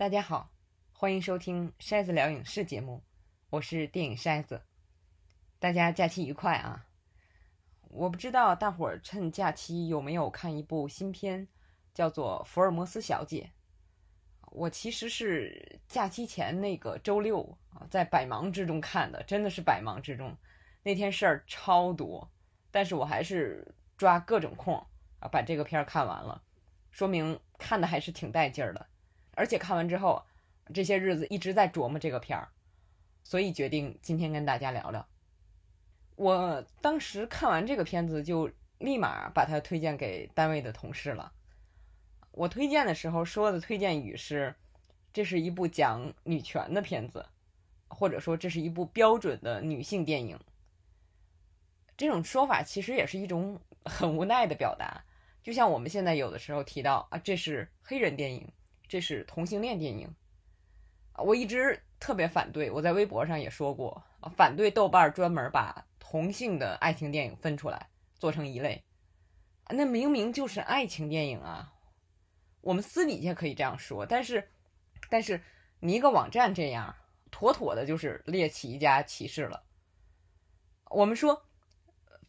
大家好，欢迎收听筛子聊影视节目，我是电影筛子。大家假期愉快啊！我不知道大伙儿趁假期有没有看一部新片，叫做《福尔摩斯小姐》。我其实是假期前那个周六啊，在百忙之中看的，真的是百忙之中。那天事儿超多，但是我还是抓各种空啊，把这个片儿看完了，说明看的还是挺带劲儿的。而且看完之后，这些日子一直在琢磨这个片儿，所以决定今天跟大家聊聊。我当时看完这个片子，就立马把它推荐给单位的同事了。我推荐的时候说的推荐语是：“这是一部讲女权的片子，或者说这是一部标准的女性电影。”这种说法其实也是一种很无奈的表达，就像我们现在有的时候提到啊，这是黑人电影。这是同性恋电影，我一直特别反对。我在微博上也说过，反对豆瓣专门把同性的爱情电影分出来做成一类，那明明就是爱情电影啊！我们私底下可以这样说，但是，但是你一个网站这样，妥妥的就是猎奇加歧视了。我们说，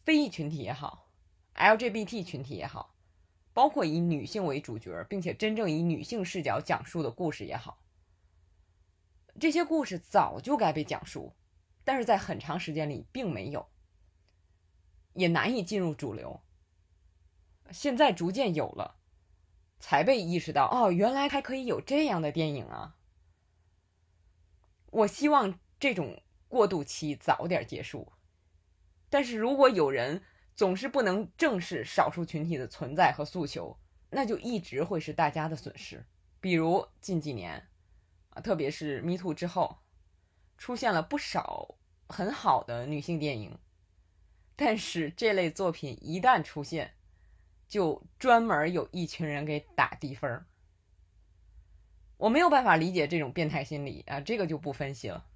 非裔群体也好，LGBT 群体也好。包括以女性为主角，并且真正以女性视角讲述的故事也好，这些故事早就该被讲述，但是在很长时间里并没有，也难以进入主流。现在逐渐有了，才被意识到哦，原来还可以有这样的电影啊！我希望这种过渡期早点结束，但是如果有人。总是不能正视少数群体的存在和诉求，那就一直会是大家的损失。比如近几年，啊，特别是 Me Too 之后，出现了不少很好的女性电影，但是这类作品一旦出现，就专门有一群人给打低分儿。我没有办法理解这种变态心理啊，这个就不分析了。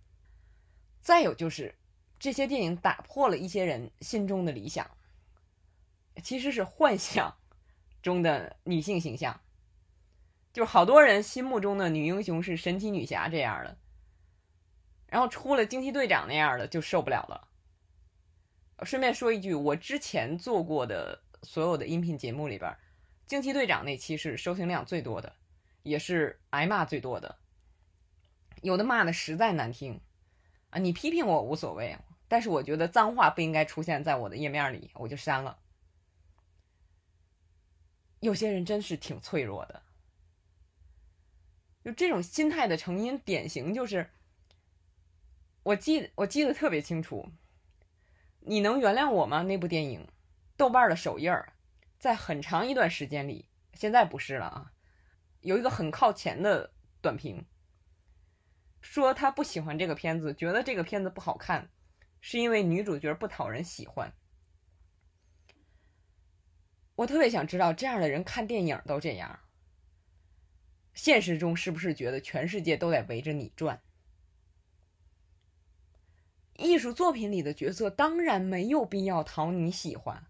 再有就是，这些电影打破了一些人心中的理想。其实是幻想 中的女性形象，就是好多人心目中的女英雄是神奇女侠这样的，然后出了惊奇队长那样的就受不了了。顺便说一句，我之前做过的所有的音频节目里边，惊奇队长那期是收听量最多的，也是挨骂最多的。有的骂的实在难听啊，你批评我无所谓，但是我觉得脏话不应该出现在我的页面里，我就删了。有些人真是挺脆弱的，就这种心态的成因，典型就是，我记我记得特别清楚，你能原谅我吗？那部电影，豆瓣的首页儿，在很长一段时间里，现在不是了啊，有一个很靠前的短评，说他不喜欢这个片子，觉得这个片子不好看，是因为女主角不讨人喜欢。我特别想知道，这样的人看电影都这样，现实中是不是觉得全世界都在围着你转？艺术作品里的角色当然没有必要讨你喜欢。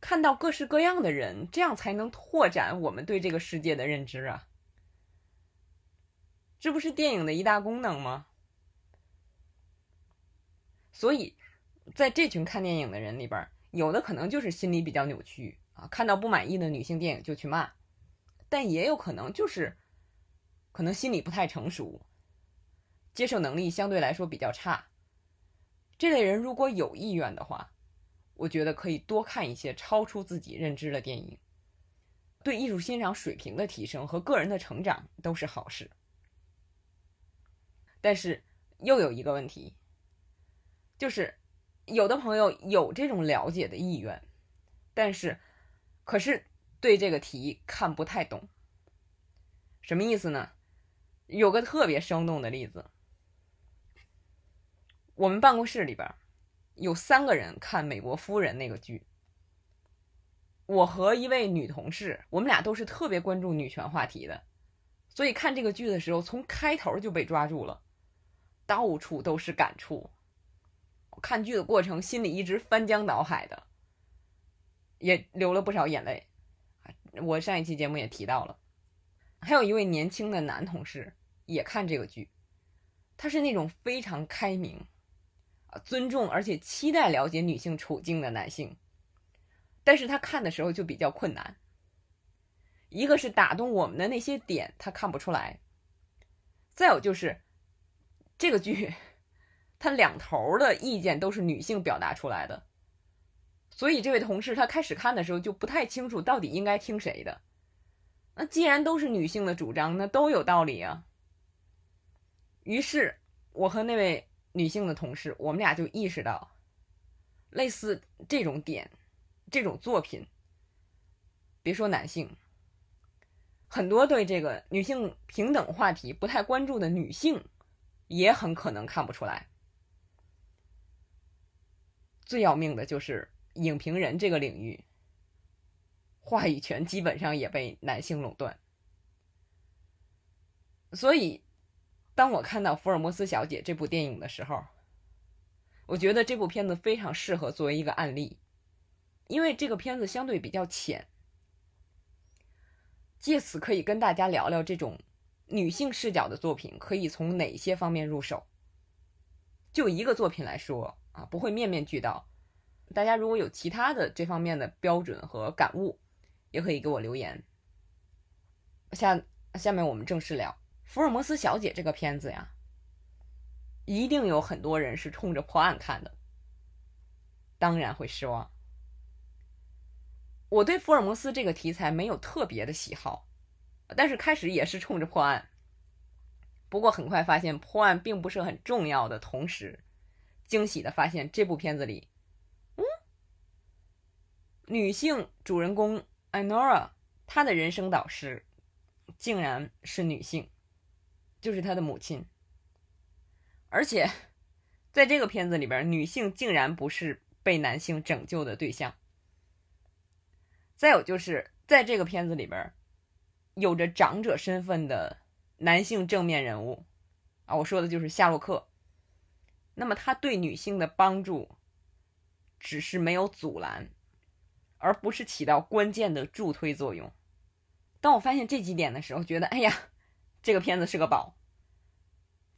看到各式各样的人，这样才能拓展我们对这个世界的认知啊！这不是电影的一大功能吗？所以，在这群看电影的人里边。有的可能就是心理比较扭曲啊，看到不满意的女性电影就去骂，但也有可能就是，可能心理不太成熟，接受能力相对来说比较差。这类人如果有意愿的话，我觉得可以多看一些超出自己认知的电影，对艺术欣赏水平的提升和个人的成长都是好事。但是又有一个问题，就是。有的朋友有这种了解的意愿，但是，可是对这个题看不太懂。什么意思呢？有个特别生动的例子，我们办公室里边有三个人看《美国夫人》那个剧。我和一位女同事，我们俩都是特别关注女权话题的，所以看这个剧的时候，从开头就被抓住了，到处都是感触。看剧的过程，心里一直翻江倒海的，也流了不少眼泪。我上一期节目也提到了，还有一位年轻的男同事也看这个剧，他是那种非常开明、啊尊重而且期待了解女性处境的男性，但是他看的时候就比较困难。一个是打动我们的那些点他看不出来，再有就是这个剧，他两头的意见都是女性表达出来的，所以这位同事他开始看的时候就不太清楚到底应该听谁的。那既然都是女性的主张，那都有道理啊。于是我和那位女性的同事，我们俩就意识到，类似这种点，这种作品，别说男性。很多对这个女性平等话题不太关注的女性，也很可能看不出来。最要命的就是影评人这个领域，话语权基本上也被男性垄断。所以，当我看到《福尔摩斯小姐》这部电影的时候，我觉得这部片子非常适合作为一个案例，因为这个片子相对比较浅。借此可以跟大家聊聊这种女性视角的作品可以从哪些方面入手。就一个作品来说啊，不会面面俱到。大家如果有其他的这方面的标准和感悟，也可以给我留言。下下面我们正式聊《福尔摩斯小姐》这个片子呀，一定有很多人是冲着破案看的，当然会失望。我对福尔摩斯这个题材没有特别的喜好，但是开始也是冲着破案。不过很快发现破案并不是很重要的同时，惊喜的发现这部片子里，嗯，女性主人公 Anora，她的人生导师竟然是女性，就是她的母亲。而且在这个片子里边，女性竟然不是被男性拯救的对象。再有就是在这个片子里边，有着长者身份的男性正面人物啊，我说的就是夏洛克。那么他对女性的帮助，只是没有阻拦，而不是起到关键的助推作用。当我发现这几点的时候，觉得哎呀，这个片子是个宝。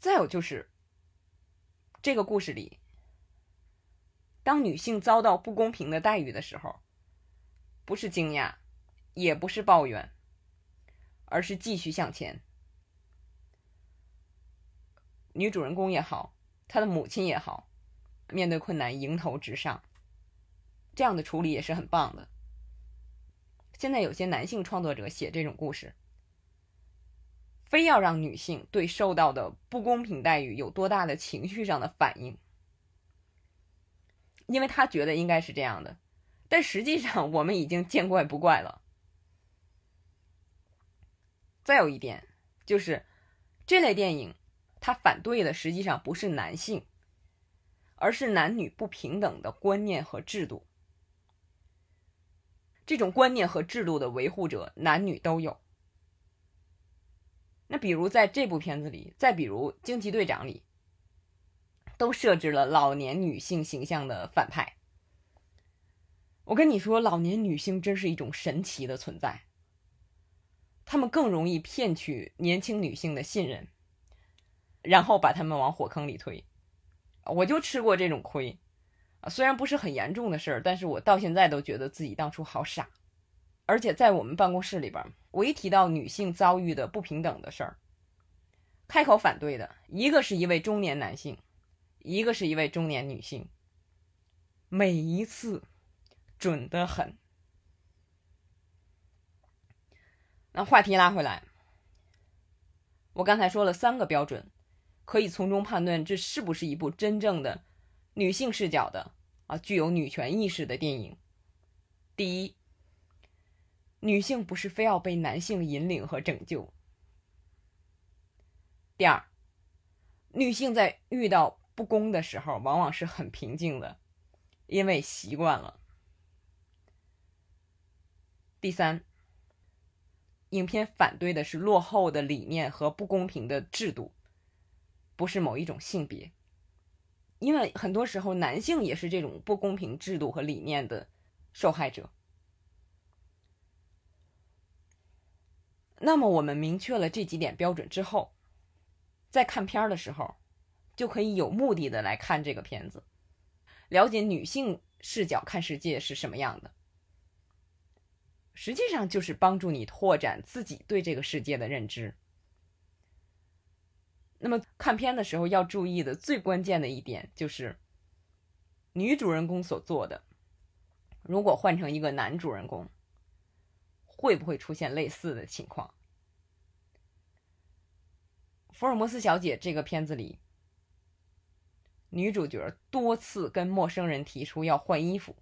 再有就是，这个故事里，当女性遭到不公平的待遇的时候。不是惊讶，也不是抱怨，而是继续向前。女主人公也好，他的母亲也好，面对困难迎头直上，这样的处理也是很棒的。现在有些男性创作者写这种故事，非要让女性对受到的不公平待遇有多大的情绪上的反应，因为他觉得应该是这样的。但实际上，我们已经见怪不怪了。再有一点，就是这类电影，他反对的实际上不是男性，而是男女不平等的观念和制度。这种观念和制度的维护者，男女都有。那比如在这部片子里，再比如《惊奇队长》里，都设置了老年女性形象的反派。我跟你说，老年女性真是一种神奇的存在。她们更容易骗取年轻女性的信任，然后把他们往火坑里推。我就吃过这种亏啊，虽然不是很严重的事儿，但是我到现在都觉得自己当初好傻。而且在我们办公室里边，我一提到女性遭遇的不平等的事儿，开口反对的一个是一位中年男性，一个是一位中年女性。每一次。准的很。那话题拉回来，我刚才说了三个标准，可以从中判断这是不是一部真正的女性视角的啊，具有女权意识的电影。第一，女性不是非要被男性引领和拯救。第二，女性在遇到不公的时候，往往是很平静的，因为习惯了。第三，影片反对的是落后的理念和不公平的制度，不是某一种性别。因为很多时候，男性也是这种不公平制度和理念的受害者。那么我们明确了这几点标准之后，在看片儿的时候，就可以有目的的来看这个片子，了解女性视角看世界是什么样的。实际上就是帮助你拓展自己对这个世界的认知。那么看片的时候要注意的最关键的一点就是，女主人公所做的，如果换成一个男主人公，会不会出现类似的情况？福尔摩斯小姐这个片子里，女主角多次跟陌生人提出要换衣服。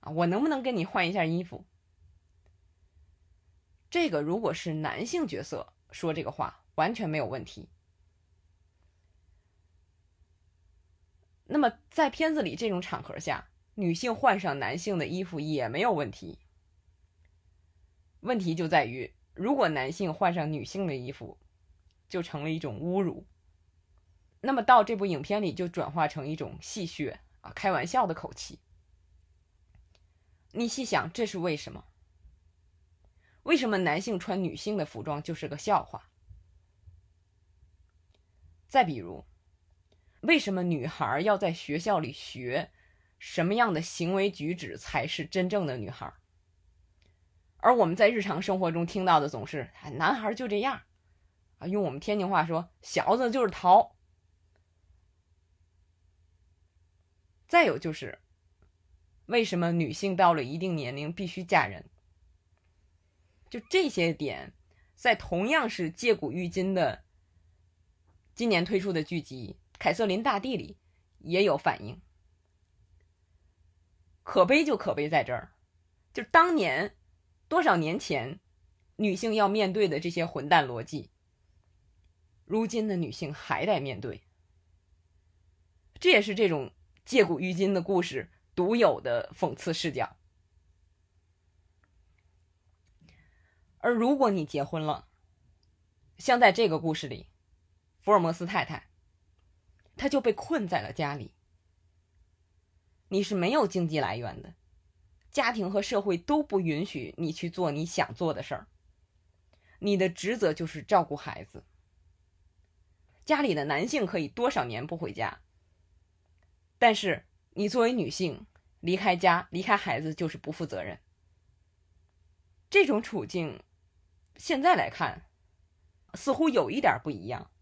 啊，我能不能跟你换一下衣服？这个如果是男性角色说这个话，完全没有问题。那么在片子里这种场合下，女性换上男性的衣服也没有问题。问题就在于，如果男性换上女性的衣服，就成了一种侮辱。那么到这部影片里就转化成一种戏谑啊，开玩笑的口气。你细想，这是为什么？为什么男性穿女性的服装就是个笑话？再比如，为什么女孩要在学校里学什么样的行为举止才是真正的女孩？而我们在日常生活中听到的总是“哎男孩就这样”，啊，用我们天津话说，“小子就是淘”。再有就是。为什么女性到了一定年龄必须嫁人？就这些点，在同样是借古喻今的今年推出的剧集《凯瑟琳大帝》里也有反映。可悲就可悲在这儿，就当年多少年前女性要面对的这些混蛋逻辑，如今的女性还得面对。这也是这种借古喻今的故事。独有的讽刺视角。而如果你结婚了，像在这个故事里，福尔摩斯太太，她就被困在了家里。你是没有经济来源的，家庭和社会都不允许你去做你想做的事儿。你的职责就是照顾孩子。家里的男性可以多少年不回家，但是。你作为女性离开家、离开孩子就是不负责任。这种处境，现在来看，似乎有一点不一样，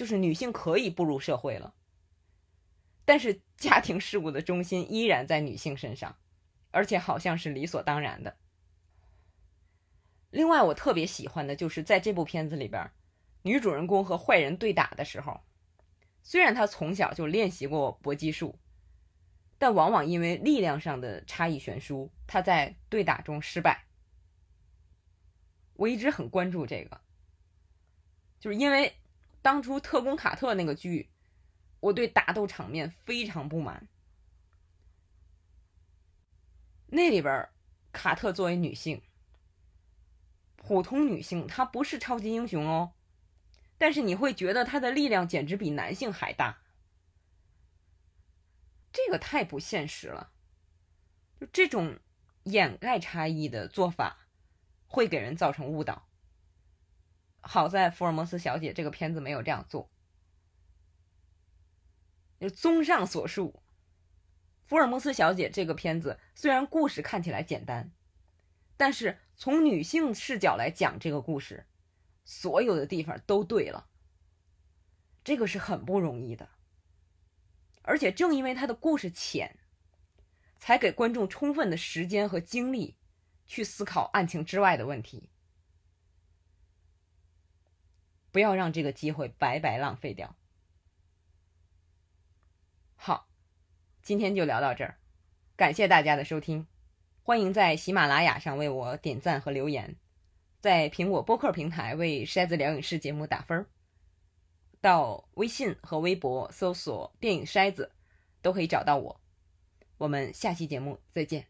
就是女性可以步入社会了，但是家庭事务的中心依然在女性身上，而且好像是理所当然的。另外，我特别喜欢的就是在这部片子里边，女主人公和坏人对打的时候，虽然她从小就练习过搏击术。但往往因为力量上的差异悬殊，他在对打中失败。我一直很关注这个，就是因为当初《特工卡特》那个剧，我对打斗场面非常不满。那里边卡特作为女性，普通女性，她不是超级英雄哦，但是你会觉得她的力量简直比男性还大。这个太不现实了，就这种掩盖差异的做法，会给人造成误导。好在福尔摩斯小姐这个片子没有这样做。就综上所述，福尔摩斯小姐这个片子虽然故事看起来简单，但是从女性视角来讲这个故事，所有的地方都对了。这个是很不容易的。而且正因为他的故事浅，才给观众充分的时间和精力去思考案情之外的问题。不要让这个机会白白浪费掉。好，今天就聊到这儿，感谢大家的收听，欢迎在喜马拉雅上为我点赞和留言，在苹果播客平台为《筛子聊影视》节目打分儿。到微信和微博搜索“电影筛子”，都可以找到我。我们下期节目再见。